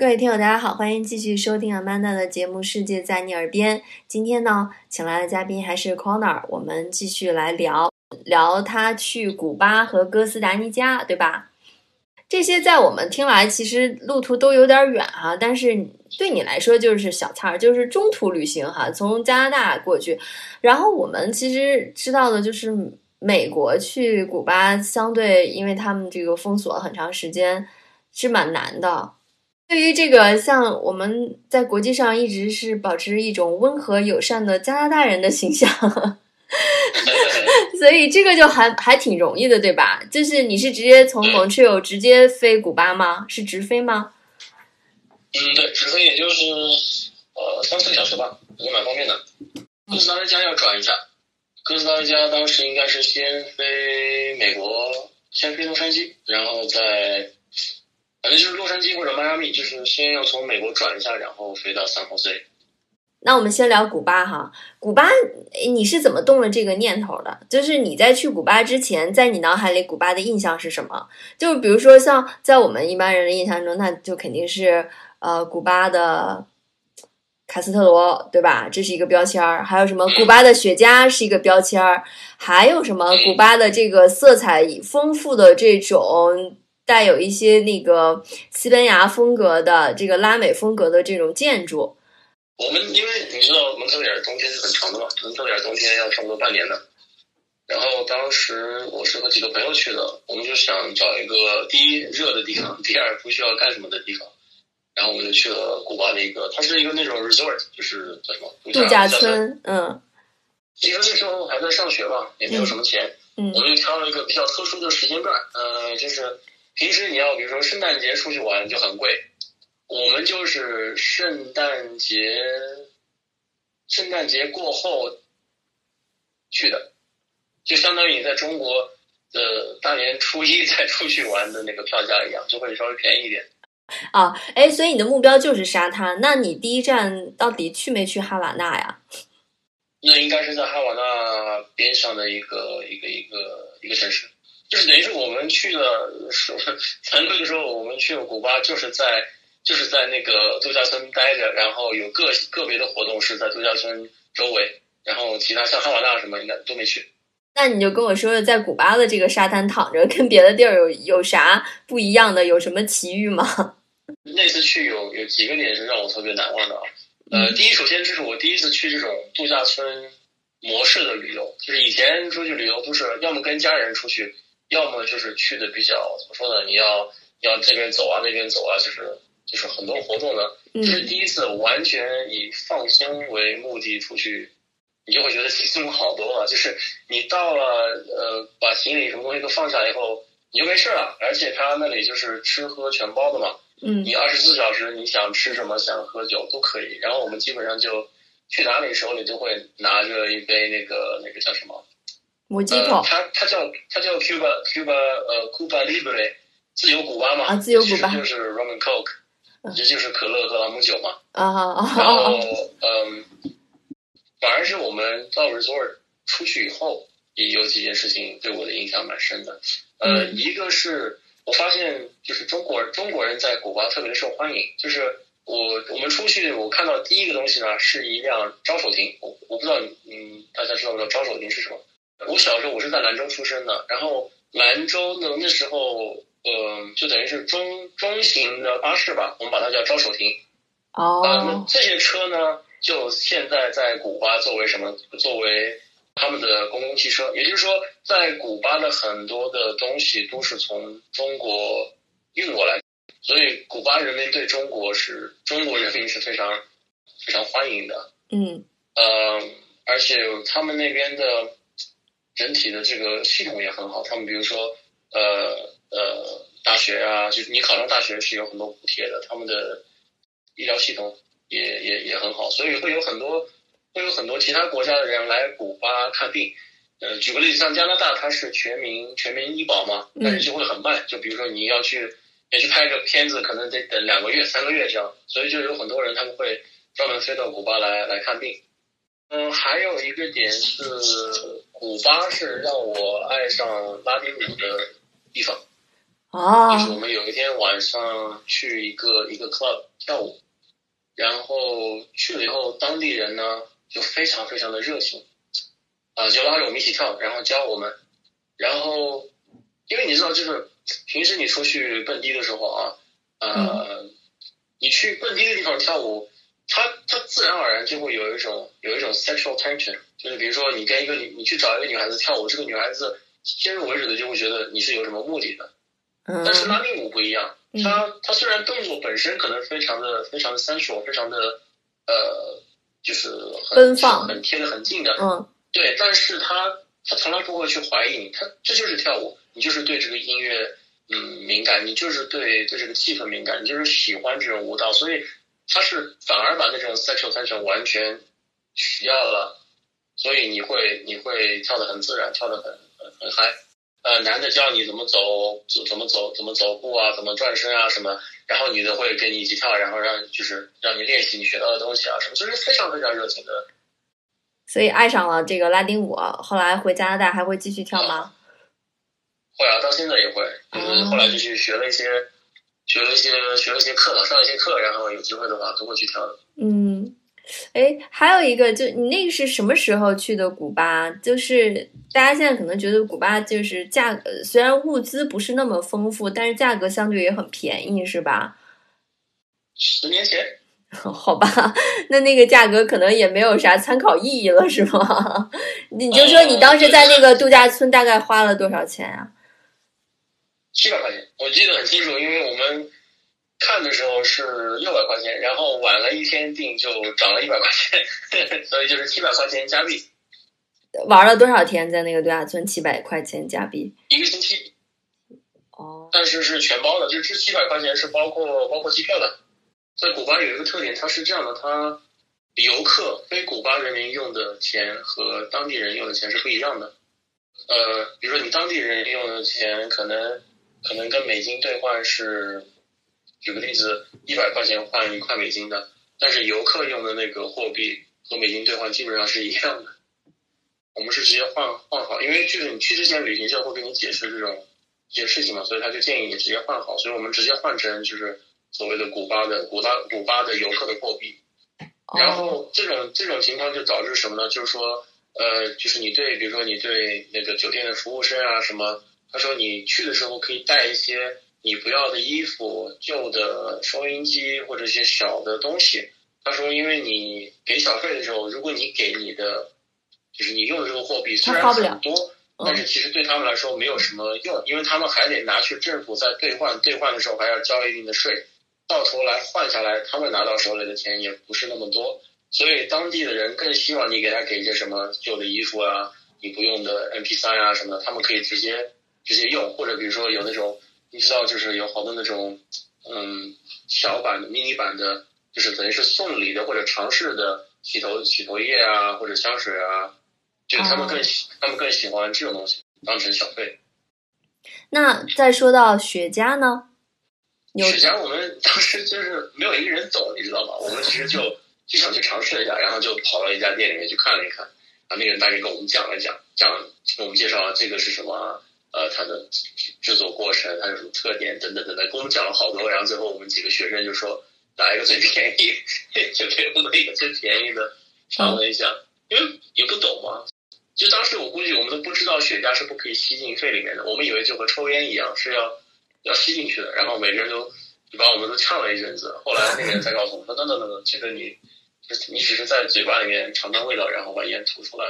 各位听友，大家好，欢迎继续收听 Amanda 的节目《世界在你耳边》。今天呢，请来的嘉宾还是 Connor，我们继续来聊聊他去古巴和哥斯达黎加，对吧？这些在我们听来，其实路途都有点远哈，但是对你来说就是小菜儿，就是中途旅行哈，从加拿大过去。然后我们其实知道的就是，美国去古巴相对，因为他们这个封锁了很长时间，是蛮难的。对于这个，像我们在国际上一直是保持一种温和友善的加拿大人的形象，所以这个就还还挺容易的，对吧？就是你是直接从 Montreal 直接飞古巴吗？是直飞吗？嗯，对，直飞也就是呃三四个小时吧，也蛮方便的。哥斯达黎加要转一下，哥斯达黎加当时应该是先飞美国，先飞洛杉矶，然后再。反正就是洛杉矶或者迈阿密，就是先要从美国转一下，然后飞到三号 C。那我们先聊古巴哈，古巴你是怎么动了这个念头的？就是你在去古巴之前，在你脑海里古巴的印象是什么？就比如说像在我们一般人的印象中，那就肯定是呃古巴的卡斯特罗，对吧？这是一个标签儿。还有什么古巴的雪茄是一个标签儿，还有什么古巴的这个色彩丰富的这种。带有一些那个西班牙风格的这个拉美风格的这种建筑。我们因为你知道蒙特利尔冬天是很长的嘛，蒙特利尔冬天要差不多半年的。然后当时我是和几个朋友去的，我们就想找一个第一热的地方，第二不需要干什么的地方。然后我们就去了古巴的一个，它是一个那种 resort，就是叫什么度假村。嗯。因为那时候还在上学嘛，也没有什么钱，嗯，我们就挑了一个比较特殊的时间段，呃，就是。平时你要比如说圣诞节出去玩就很贵，我们就是圣诞节，圣诞节过后去的，就相当于你在中国的大年初一再出去玩的那个票价一样，就会稍微便宜一点。啊，哎，所以你的目标就是沙滩，那你第一站到底去没去哈瓦那呀？那应该是在哈瓦那边上的一个一个一个一个城市。就是等于是我们去了，惭愧的时候，我们去了古巴，就是在就是在那个度假村待着，然后有个个别的活动是在度假村周围，然后其他像哈瓦那什么应该都没去。那你就跟我说，在古巴的这个沙滩躺着，跟别的地儿有有啥不一样的？有什么奇遇吗？那次去有有几个点是让我特别难忘的啊。呃，第一，首先这是我第一次去这种度假村模式的旅游，就是以前出去旅游都是要么跟家人出去。要么就是去的比较怎么说呢？你要要这边走啊，那边走啊，就是就是很多活动呢。就是第一次完全以放松为目的出去，你就会觉得轻松好多了。就是你到了呃，把行李什么东西都放下以后，你就没事了。而且他那里就是吃喝全包的嘛。嗯。你二十四小时你想吃什么想喝酒都可以。然后我们基本上就去哪里手里就会拿着一杯那个那个叫什么？摩吉托，它它叫它叫 Cuba Cuba 呃 Cuba Libre 自由古巴嘛，啊自由古巴就是 Rum and Coke，也就是可乐和朗姆酒嘛。啊啊然后嗯，反而是我们到 resort 出去以后，也有几件事情对我的印象蛮深的。呃，一个是我发现就是中国中国人在古巴特别的受欢迎，就是我我们出去我看到第一个东西呢是一辆招手亭，我我不知道嗯大家知道不知道招手亭是什么？我小时候我是在兰州出生的，然后兰州呢那时候，呃，就等于是中中型的巴士吧，我们把它叫招手停。哦。那这些车呢，就现在在古巴作为什么？作为他们的公共汽车，也就是说，在古巴的很多的东西都是从中国运过来，所以古巴人民对中国是中国人民是非常非常欢迎的。嗯。呃，而且他们那边的。整体的这个系统也很好，他们比如说，呃呃，大学啊，就是你考上大学是有很多补贴的，他们的医疗系统也也也很好，所以会有很多会有很多其他国家的人来古巴看病。呃，举个例子，像加拿大，它是全民全民医保嘛，但是就会很慢，就比如说你要去要去拍个片子，可能得等两个月、三个月这样，所以就有很多人他们会专门飞到古巴来来看病。嗯，还有一个点是。古巴是让我爱上拉丁舞的地方，哦，就是我们有一天晚上去一个一个 club 跳舞，然后去了以后，当地人呢就非常非常的热情，啊、就拉着我们一起跳，然后教我们，然后因为你知道，就是平时你出去蹦迪的时候啊，呃，你去蹦迪的地方跳舞，它它自然而然就会有一种有一种 sexual tension，就是比如说你跟一个女你去找一个女孩子跳舞，这个女孩子先入为主的就会觉得你是有什么目的的。嗯但是拉丁舞不一样，嗯它它虽然动作本身可能非常的非常的 sensual，非常的呃，就是很奔放很贴得很近的，嗯对，但是他他从来不会去怀疑你，他这就是跳舞，你就是对这个音乐嗯敏感，你就是对对这个气氛敏感，你就是喜欢这种舞蹈，所以他是反而把那种 sexual tension 完全取掉了，所以你会你会跳得很自然，跳得很很很嗨。呃，男的教你怎么走，怎怎么走，怎么走步啊，怎么转身啊什么，然后女的会跟你一起跳，然后让就是让你练习你学到的东西啊什么，就是非常非常热情的。所以爱上了这个拉丁舞，后来回加拿大还会继续跳吗？会啊，到现在也会，就是哦后来就去学了一些，学了一些，学了一些课了，上了一些课，然后有机会的话都会去跳的。嗯，哎，还有一个，就你那个是什么时候去的古巴？就是大家现在可能觉得古巴就是价格，虽然物资不是那么丰富，但是价格相对也很便宜，是吧？十年前，好吧，那那个价格可能也没有啥参考意义了，是吗？你就说你当时在那个度假村大概花了多少钱啊？七百块钱，我记得很清楚，因为我们看的时候是六百块钱，然后晚了一天订就涨了一百块钱，所以就是七百块钱加币玩了多少天在那个度假村？七百块钱加币。一个星期，哦，但是是全包的，就这七百块钱是包括包括机票的。在古巴有一个特点，它是这样的，它游客非古巴人民用的钱和当地人用的钱是不一样的。呃，比如说你当地人用的钱可能可能跟美金兑换是，举个例子，一百块钱换一块美金的，但是游客用的那个货币和美金兑换基本上是一样的。我们是直接换换好，因为就是你去之前旅行社会给你解释这种这些事情嘛，所以他就建议你直接换好，所以我们直接换成就是所谓的古巴的古巴古巴的游客的货币。然哦，后这种这种情况就导致什么呢？就是说，呃，就是你对，比如说你对那个酒店的服务生啊什么，他说你去的时候可以带一些你不要的衣服、旧的收音机或者一些小的东西。他说，因为你给小费的时候，如果你给你的，就是你用的这个货币虽然很多，嗯但是其实对他们来说没有什么用，因为他们还得拿去政府再兑换，兑换的时候还要交一定的税，到头来换下来，他们拿到手里的钱也不是那么多，所以当地的人更希望你给他给一些什么旧的衣服啊，你不用的 MP 3啊什么的，他们可以直接直接用，或者比如说有那种你知道就是有好多那种嗯小版的、迷你版的，就是等于是送礼的或者尝试的洗头洗头液啊或者香水啊，就他们更喜、他们更喜欢这种东西当成小费。那再说到雪茄呢？雪茄我们当时就是没有一个人懂，你知道吗？我们其实就就想去尝试一下，然后就跑到一家店里面去看了一看，啊，那个人大概跟我们讲了讲，讲跟我们介绍这个是什么，呃，它的制作过程，它有什么特点等等等等，跟我们讲了好多，然后最后我们几个学生就说哪一个最便宜，就给我们一个最便宜的尝了一下，因为也不懂嘛。就当时我估计我们都不知道雪茄是不可以吸进肺里面的，我们以为就和抽烟一样是要要吸进去的，然后每个人都就把我们都呛了一阵子。后来那个人才告诉我说，等等等等，这个你你只是在嘴巴里面尝尝味道，然后把烟吐出来。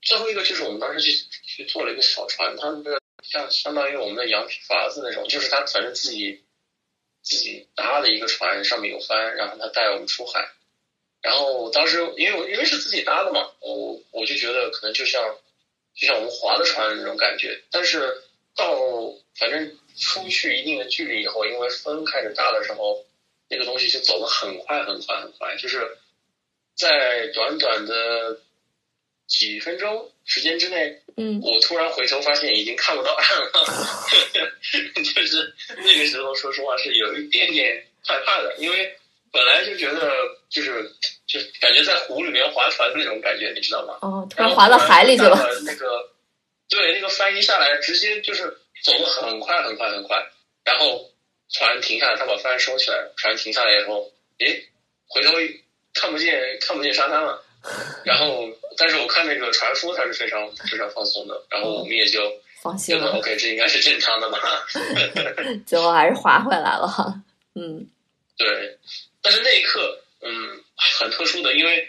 最后一个就是我们当时去去做了一个小船，它那个像相当于我们的羊皮筏子那种，就是他反正自己自己搭的一个船，上面有帆，然后他带我们出海。然后当时因为因为是自己搭的嘛，我我就觉得可能就像就像我们划的船那种感觉，但是到反正出去一定的距离以后，因为风开始大的时候，那个东西就走得很快很快很快，就是在短短的几分钟时间之内，嗯我突然回头发现已经看不到岸了，就是那个时候说实话是有一点点害怕的，因为本来就觉得就是就感觉在湖里面划船的那种感觉，你知道吗？哦，突然划到海里去了。那个，对，那个帆一下来，直接就是走得很快很快很快，然后船停下来，他把帆收起来，船停下来以后，诶，回头看不见看不见沙滩了。然后，但是我看那个船夫他是非常非常放松的，然后我们也就放心了。OK，这应该是正常的吧？最后还是划回来了哈。嗯，对。但是那一刻，嗯，很特殊的，因为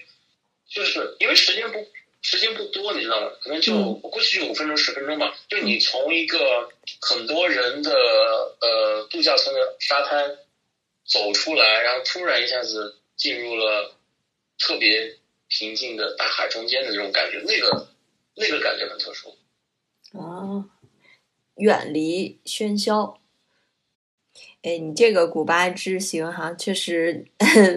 就是因为时间不时间不多，你知道吗？可能就、嗯我估计就五分钟十分钟吧。就你从一个很多人的呃度假村的沙滩走出来，然后突然一下子进入了特别平静的大海中间的那种感觉，那个那个感觉很特殊。啊，远离喧嚣。哎，你这个古巴之行哈，确实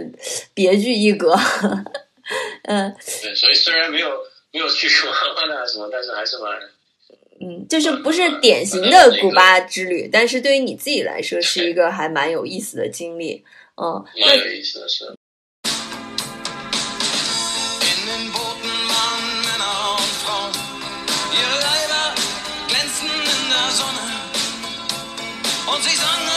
别具一格。嗯对，所以虽然没有没有去什么什么，但是还是蛮嗯，就是不是典型的古巴之旅，但是对于你自己来说是一个还蛮有意思的经历。嗯，蛮有意思的是。Und sie sang